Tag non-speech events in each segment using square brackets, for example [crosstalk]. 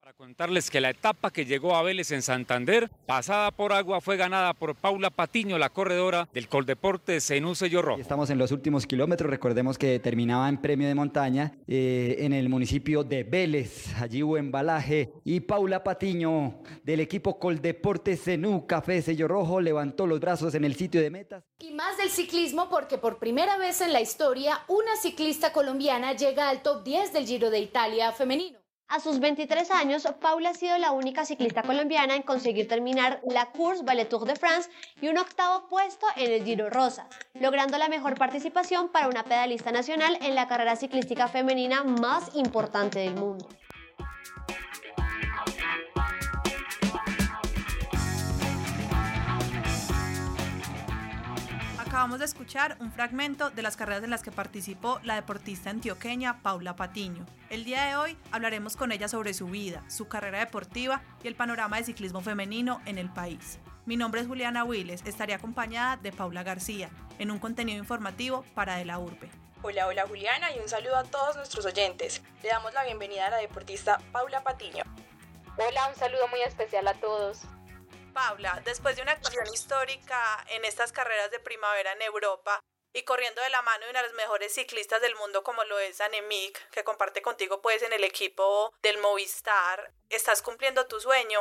Para contarles que la etapa que llegó a Vélez en Santander, pasada por agua, fue ganada por Paula Patiño, la corredora del Coldeporte Senú Sello Rojo. Estamos en los últimos kilómetros, recordemos que terminaba en premio de montaña eh, en el municipio de Vélez, allí hubo embalaje y Paula Patiño del equipo Coldeporte Senú Café Sello Rojo levantó los brazos en el sitio de metas. Y más del ciclismo porque por primera vez en la historia una ciclista colombiana llega al top 10 del Giro de Italia femenino. A sus 23 años, Paula ha sido la única ciclista colombiana en conseguir terminar la Course Ballet Tour de France y un octavo puesto en el Giro Rosa, logrando la mejor participación para una pedalista nacional en la carrera ciclística femenina más importante del mundo. Acabamos de escuchar un fragmento de las carreras en las que participó la deportista antioqueña Paula Patiño. El día de hoy hablaremos con ella sobre su vida, su carrera deportiva y el panorama de ciclismo femenino en el país. Mi nombre es Juliana Willes, estaré acompañada de Paula García en un contenido informativo para De la Urbe. Hola, hola Juliana y un saludo a todos nuestros oyentes. Le damos la bienvenida a la deportista Paula Patiño. Hola, un saludo muy especial a todos. Paula, después de una actuación histórica en estas carreras de primavera en Europa y corriendo de la mano de una de las mejores ciclistas del mundo como lo es Anemic, que comparte contigo pues en el equipo del Movistar, ¿estás cumpliendo tu sueño?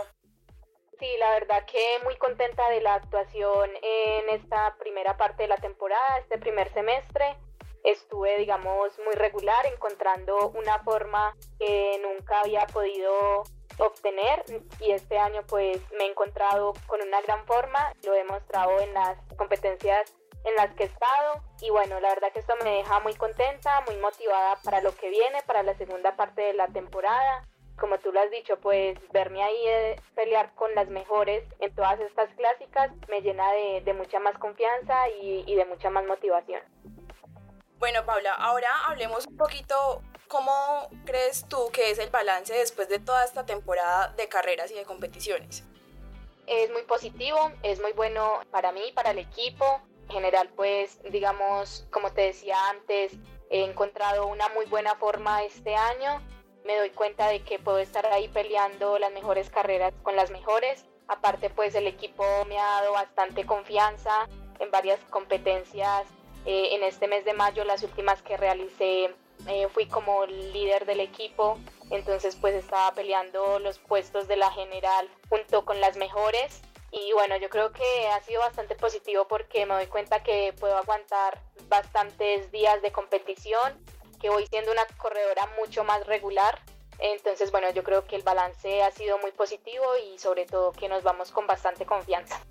Sí, la verdad que muy contenta de la actuación en esta primera parte de la temporada, este primer semestre. Estuve, digamos, muy regular, encontrando una forma que nunca había podido obtener y este año pues me he encontrado con una gran forma, lo he mostrado en las competencias en las que he estado y bueno, la verdad que esto me deja muy contenta, muy motivada para lo que viene, para la segunda parte de la temporada. Como tú lo has dicho, pues verme ahí eh, pelear con las mejores en todas estas clásicas me llena de, mucha más confianza y, y de mucha más motivación. Bueno, Paula, ahora hablemos un poquito ¿Cómo crees tú que es el balance después de toda esta temporada de carreras y de competiciones? Es muy positivo, es muy bueno para mí, para el equipo. En general, pues, digamos, como te decía antes, he encontrado una muy buena forma este año. Me doy cuenta de que puedo estar ahí peleando las mejores carreras con las mejores. Aparte, pues el equipo me ha dado bastante confianza en varias competencias. Eh, en este mes de mayo, las últimas que realicé eh, fui como líder del equipo, entonces pues estaba peleando los puestos de la general junto con las mejores y bueno, yo creo que ha sido bastante positivo porque me doy cuenta que puedo aguantar bastantes días de competición, que voy siendo una corredora mucho más regular. Entonces, bueno, yo creo que el balance ha sido muy positivo y sobre todo que nos vamos con bastante confianza.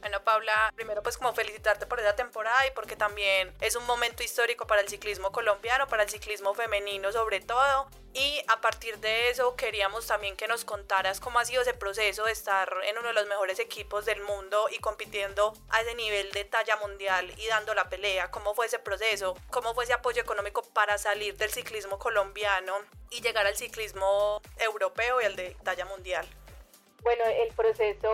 Bueno, Paula, primero pues como felicitarte por esa temporada y porque también es un momento histórico para el ciclismo colombiano, para el ciclismo femenino sobre todo. Y a partir de eso queríamos también que nos contaras cómo ha sido ese proceso de estar en uno de los mejores equipos del mundo y compitiendo a ese nivel de talla mundial y dando la pelea. ¿Cómo fue ese proceso? ¿Cómo fue ese apoyo económico para salir del ciclismo colombiano y llegar al ciclismo europeo y al de talla mundial? Bueno, el proceso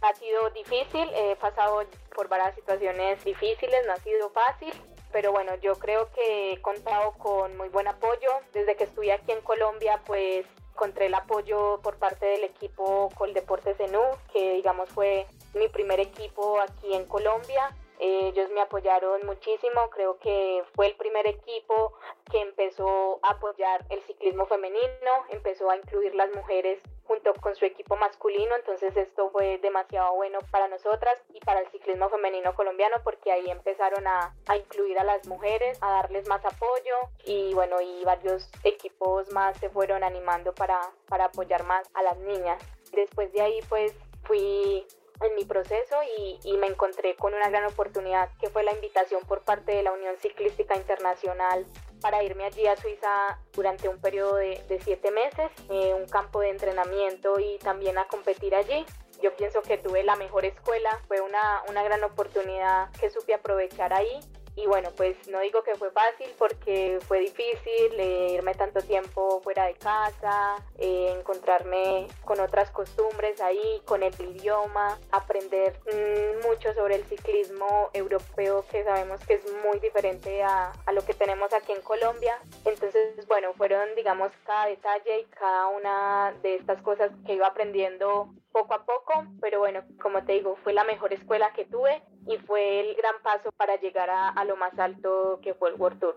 ha sido difícil, he pasado por varias situaciones difíciles, no ha sido fácil, pero bueno, yo creo que he contado con muy buen apoyo. Desde que estuve aquí en Colombia, pues encontré el apoyo por parte del equipo Coldeportes Zenú, que digamos fue mi primer equipo aquí en Colombia. Ellos me apoyaron muchísimo, creo que fue el primer equipo que empezó a apoyar el ciclismo femenino, empezó a incluir las mujeres junto con su equipo masculino, entonces esto fue demasiado bueno para nosotras y para el ciclismo femenino colombiano porque ahí empezaron a, incluir a las mujeres, a darles más apoyo y bueno, y varios equipos más se fueron animando para, para apoyar más a las niñas. Después de ahí pues fui en mi proceso y, y, me encontré con una gran oportunidad que fue la invitación por parte de la Unión Ciclística Internacional para irme allí a Suiza durante un periodo de, siete meses, eh, un campo de entrenamiento y también a competir allí. Yo pienso que tuve la mejor escuela, fue una, una gran oportunidad que supe aprovechar ahí y bueno, pues no digo que fue fácil porque fue difícil eh, irme tanto tiempo fuera de casa, eh, encontrarme con otras costumbres ahí, con el idioma, aprender mm, mucho sobre el ciclismo europeo que sabemos que es muy diferente a, a lo que tenemos aquí en Colombia. Entonces, bueno, fueron digamos cada detalle y cada una de estas cosas que iba aprendiendo poco a poco, pero bueno, como te digo, fue la mejor escuela que tuve y fue el gran paso para llegar a, lo más alto que fue el World Tour.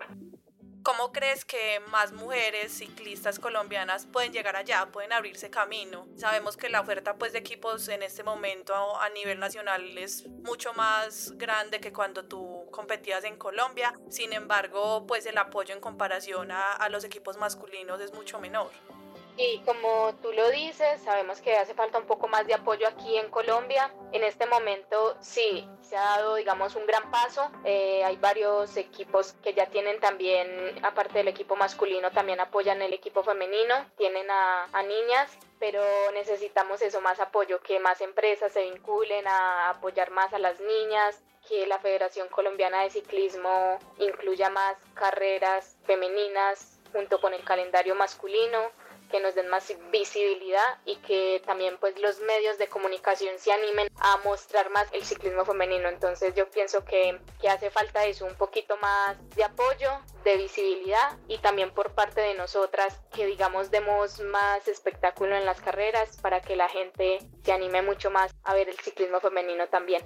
¿Cómo crees que más mujeres ciclistas colombianas pueden llegar allá, pueden abrirse camino? Sabemos que la oferta pues de equipos en este momento a, nivel nacional es mucho más grande que cuando tú competías en Colombia. Sin embargo, pues el apoyo en comparación a los equipos masculinos es mucho menor. Y como tú lo dices, sabemos que hace falta un poco más de apoyo aquí en Colombia. En este momento sí, se ha dado, digamos, un gran paso. Eh, hay varios equipos que ya tienen también, aparte del equipo masculino, también apoyan el equipo femenino, tienen a, a niñas pero necesitamos eso, más apoyo, que más empresas se vinculen a apoyar más a las niñas, que la Federación Colombiana de Ciclismo incluya más carreras femeninas junto con el calendario masculino que nos den más visibilidad y que también pues los medios de comunicación se animen a mostrar más el ciclismo femenino. Entonces yo pienso que, que hace falta eso, un poquito más de apoyo, de visibilidad y también por parte de nosotras que digamos demos más espectáculo en las carreras para que la gente se anime mucho más a ver el ciclismo femenino también.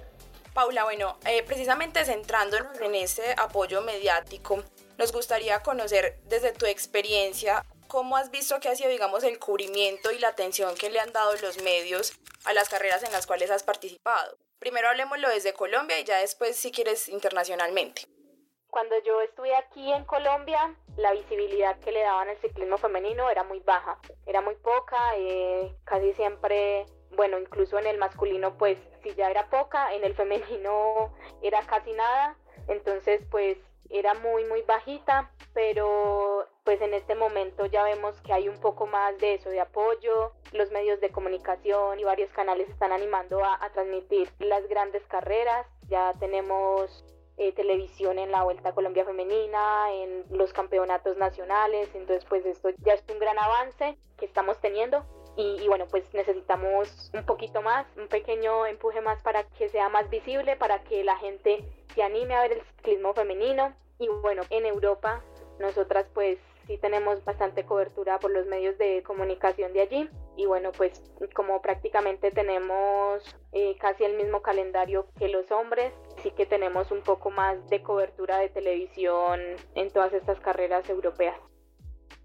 Paula, bueno, eh, precisamente centrándonos en ese apoyo mediático, nos gustaría conocer desde tu experiencia ¿Cómo has visto que ha sido, digamos, el cubrimiento y la atención que le han dado los medios a las carreras en las cuales has participado? Primero hablemoslo desde Colombia y ya después, si quieres, internacionalmente. Cuando yo estuve aquí en Colombia, la visibilidad que le daban al ciclismo femenino era muy baja, era muy poca, eh, casi siempre, bueno, incluso en el masculino, pues si ya era poca, en el femenino [laughs] era casi nada, entonces pues era muy muy bajita, pero pues en este momento ya vemos que hay un poco más de eso, de apoyo, los medios de comunicación y varios canales están animando a, transmitir las grandes carreras, ya tenemos eh, televisión en la Vuelta a Colombia Femenina, en los campeonatos nacionales, entonces pues esto ya es un gran avance que estamos teniendo y, bueno, pues necesitamos un poquito más, un pequeño empuje más para que sea más visible, para que la gente se anime a ver el ciclismo femenino. Y bueno, en Europa nosotras pues sí tenemos bastante cobertura por los medios de comunicación de allí y bueno pues como prácticamente tenemos eh, casi el mismo calendario que los hombres sí que tenemos un poco más de cobertura de televisión en todas estas carreras europeas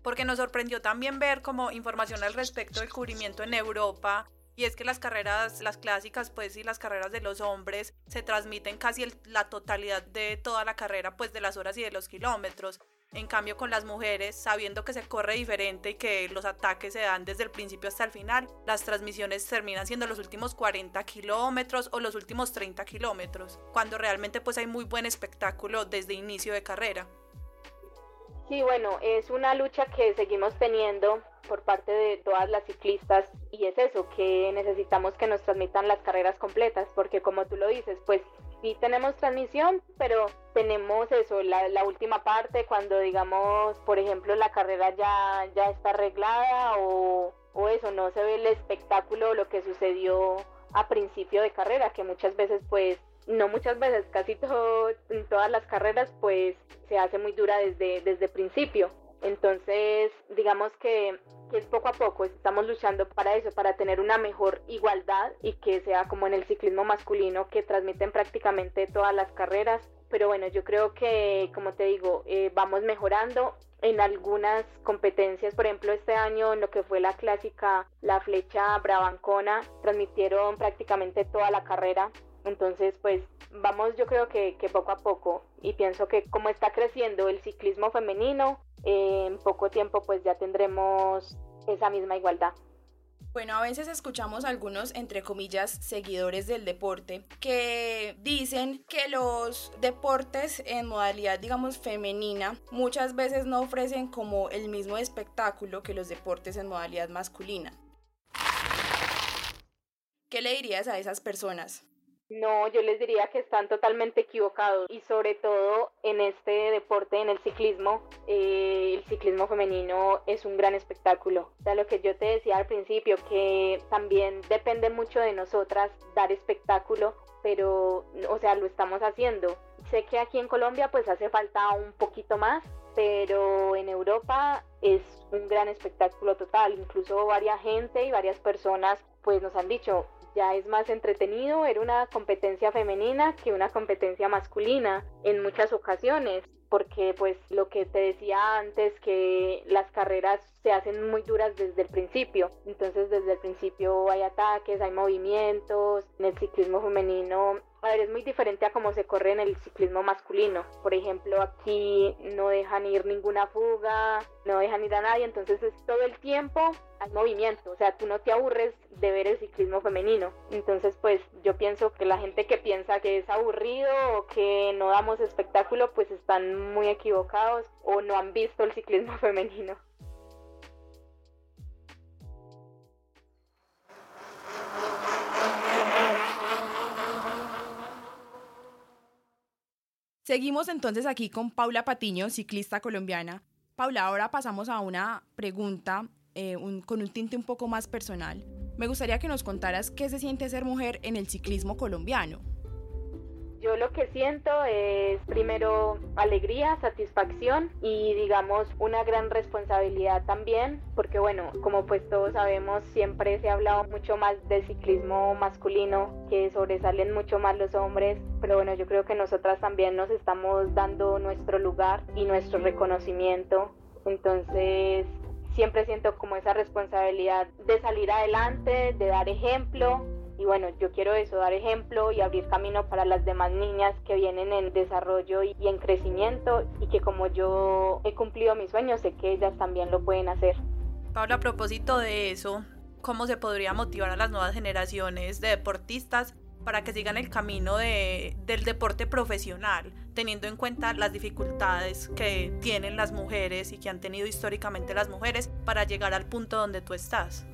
porque nos sorprendió también ver como información al respecto del cubrimiento en Europa y es que las carreras, las clásicas, pues y las carreras de los hombres se transmiten casi la totalidad de toda la carrera, pues de las horas y de los kilómetros. En cambio, con las mujeres, sabiendo que se corre diferente y que los ataques se dan desde el principio hasta el final, las transmisiones terminan siendo los últimos 40 kilómetros o los últimos 30 kilómetros, cuando realmente pues hay muy buen espectáculo desde inicio de carrera. Sí, bueno, es una lucha que seguimos teniendo por parte de todas las ciclistas y es eso, que necesitamos que nos transmitan las carreras completas, porque como tú lo dices, pues sí tenemos transmisión, pero tenemos eso, la, la, última parte, cuando digamos, por ejemplo, la carrera ya, ya está arreglada o, o eso, no se ve el espectáculo, lo que sucedió a principio de carrera, que muchas veces pues no muchas veces, casi todas las carreras, pues se hace muy dura desde, desde principio. Entonces, digamos que, que, es poco a poco, estamos luchando para eso, para tener una mejor igualdad y que sea como en el ciclismo masculino, que transmiten prácticamente todas las carreras. Pero bueno, yo creo que, como te digo, eh, vamos mejorando en algunas competencias. Por ejemplo, este año en lo que fue la clásica, la flecha Brabancona, transmitieron prácticamente toda la carrera entonces, pues vamos yo creo que, poco a poco y pienso que como está creciendo el ciclismo femenino, en poco tiempo pues ya tendremos esa misma igualdad. Bueno, a veces escuchamos algunos, entre comillas, seguidores del deporte que dicen que los deportes en modalidad, digamos, femenina muchas veces no ofrecen como el mismo espectáculo que los deportes en modalidad masculina. ¿Qué le dirías a esas personas? No, yo les diría que están totalmente equivocados y sobre todo en este deporte, en el ciclismo, eh, el ciclismo femenino es un gran espectáculo. O sea, lo que yo te decía al principio, que también depende mucho de nosotras dar espectáculo, pero, o sea, lo estamos haciendo. Sé que aquí en Colombia pues hace falta un poquito más, pero en Europa es un gran espectáculo total. Incluso varias gente y varias personas pues nos han dicho, ya es más entretenido era una competencia femenina que una competencia masculina en muchas ocasiones porque pues lo que te decía antes que las carreras se hacen muy duras desde el principio. Entonces desde el principio hay ataques hay movimientos en el ciclismo femenino a ver, es muy diferente a cómo se corre en el ciclismo masculino. Por ejemplo, aquí no dejan ir ninguna fuga, no dejan ir a nadie, entonces es todo el tiempo al movimiento, o sea, tú no te aburres de ver el ciclismo femenino. Entonces, pues yo pienso que la gente que piensa que es aburrido o que no damos espectáculo, pues están muy equivocados o no han visto el ciclismo [laughs] femenino. Seguimos entonces aquí con Paula Patiño, ciclista colombiana. Paula, ahora pasamos a una pregunta eh, con un tinte un poco más personal. Me gustaría que nos contaras qué se siente ser mujer en el ciclismo colombiano. Yo lo que siento es primero alegría, satisfacción y digamos una gran responsabilidad también, porque bueno, como pues todos sabemos, siempre se ha hablado mucho más del ciclismo masculino, que sobresalen mucho más los hombres, pero bueno, yo creo que nosotras también nos estamos dando nuestro lugar y nuestro reconocimiento. Entonces, siempre siento como esa responsabilidad de salir adelante, de dar ejemplo y bueno, yo quiero eso, dar ejemplo y abrir camino para las demás niñas que vienen en desarrollo y en crecimiento y que como yo he cumplido mis sueños, sé que ellas también lo pueden hacer. Pablo, a propósito de eso, ¿cómo se podría motivar a las nuevas generaciones de deportistas para que sigan el camino de, del deporte profesional, teniendo en cuenta las dificultades que tienen las mujeres y que han tenido históricamente las mujeres para llegar al punto donde tú estás?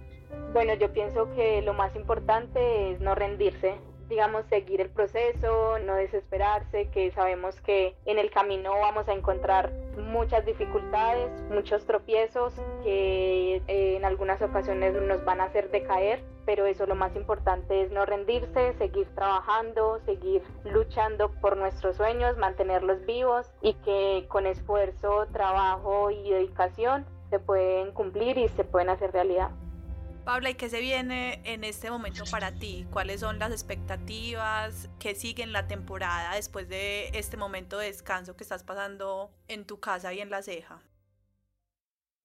Bueno, yo pienso que lo más importante es no rendirse, digamos, seguir el proceso, no desesperarse, que sabemos que en el camino vamos a encontrar muchas dificultades, muchos tropiezos que eh, en algunas ocasiones nos van a hacer decaer, pero eso lo más importante es no rendirse, seguir trabajando, seguir luchando por nuestros sueños, mantenerlos vivos y que con esfuerzo, trabajo y dedicación se pueden cumplir y se pueden hacer realidad. Pablo, ¿y qué se viene en este momento para ti? ¿Cuáles son las expectativas que siguen la temporada después de este momento de descanso que estás pasando en tu casa y en la ceja?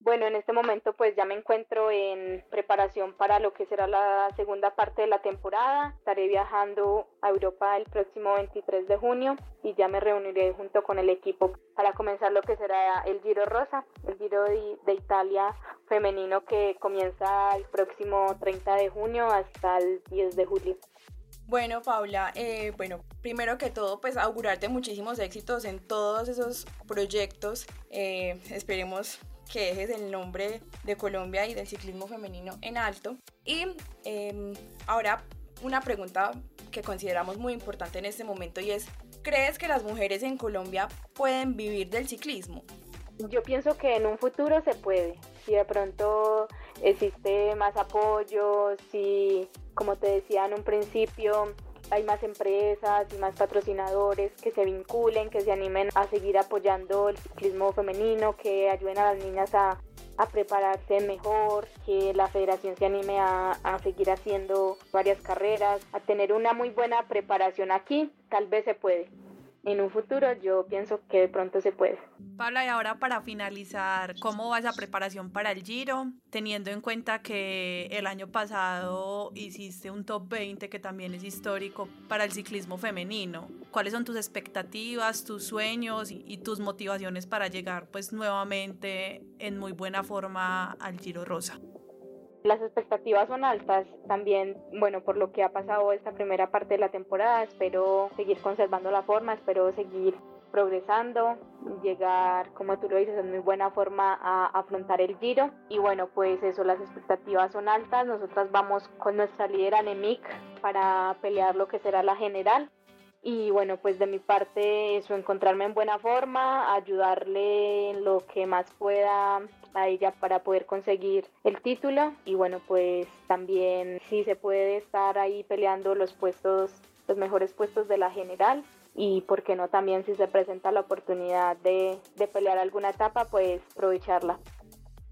Bueno, en este momento pues ya me encuentro en preparación para lo que será la segunda parte de la temporada. Estaré viajando a Europa el próximo 23 de junio y ya me reuniré junto con el equipo para comenzar lo que será el Giro Rosa, el Giro de, Italia femenino que comienza el próximo 30 de junio hasta el 10 de julio. Bueno, Paula, eh, bueno, primero que todo, pues augurarte muchísimos éxitos en todos esos proyectos. Eh, esperemos que dejes el nombre de Colombia y del ciclismo femenino en alto. Y em, ahora una pregunta que consideramos muy importante en este momento y es, ¿crees que las mujeres en Colombia pueden vivir del ciclismo? Yo pienso que en un futuro se puede. Si de pronto existe más apoyo, si, como te decía en un principio, hay más empresas y más patrocinadores que se vinculen, que se animen a seguir apoyando el ciclismo femenino, que ayuden a las niñas a, prepararse mejor, que la federación se anime a, a seguir haciendo varias carreras, a tener una muy buena preparación aquí, tal vez se puede en un futuro yo pienso que de pronto se puede. Paula, y ahora para finalizar, ¿cómo va esa preparación para el Giro? Teniendo en cuenta que el año pasado hiciste un top 20 que también es histórico para el ciclismo femenino. ¿Cuáles son tus expectativas, tus sueños y, y tus motivaciones para llegar pues nuevamente en muy buena forma al Giro Rosa? Las expectativas son altas también, bueno, por lo que ha pasado esta primera parte de la temporada, espero seguir conservando la forma, espero seguir progresando, llegar, como tú lo dices, en muy buena forma a afrontar el giro. Y bueno, pues eso, las expectativas son altas. Nosotras vamos con nuestra líder Anemic para pelear lo que será la general. Y bueno, pues de mi parte eso, encontrarme en buena forma, ayudarle en lo que más pueda a ella para poder conseguir el título y bueno pues también si se puede estar ahí peleando los puestos los mejores puestos de la general y por qué no también si se presenta la oportunidad de, de pelear alguna etapa pues aprovecharla.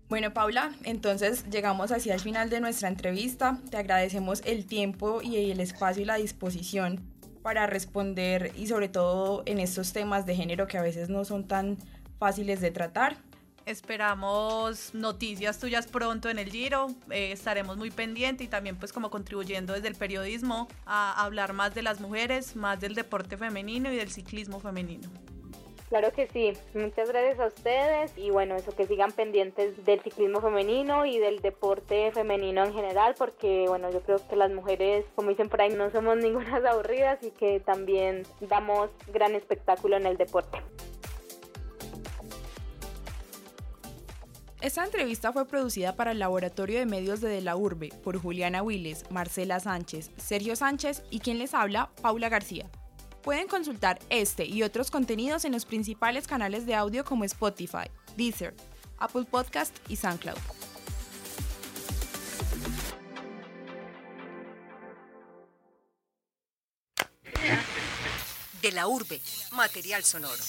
Bueno, Paula, entonces llegamos hacia el final de nuestra entrevista. Te agradecemos el tiempo y el espacio y la disposición para responder y sobre todo en estos temas de género que a veces no son tan fáciles de tratar. Esperamos noticias tuyas pronto en el Giro. Eh, estaremos muy pendientes y también pues como contribuyendo desde el periodismo a hablar más de las mujeres, más del deporte femenino y del ciclismo femenino. Claro que sí, muchas gracias a ustedes y bueno, eso que sigan pendientes del ciclismo femenino y del deporte femenino en general, porque bueno, yo creo que las mujeres, como dicen por ahí, no somos [laughs] ninguna aburridas y que también damos gran espectáculo en el deporte. Esta entrevista fue producida para el Laboratorio de Medios de, de la Urbe por Juliana Willes, Marcela Sánchez, Sergio Sánchez y quien les habla, Paula García. Pueden consultar este y otros contenidos en los principales canales de audio como Spotify, Deezer, Apple Podcast y SoundCloud. De la urbe, material sonoro.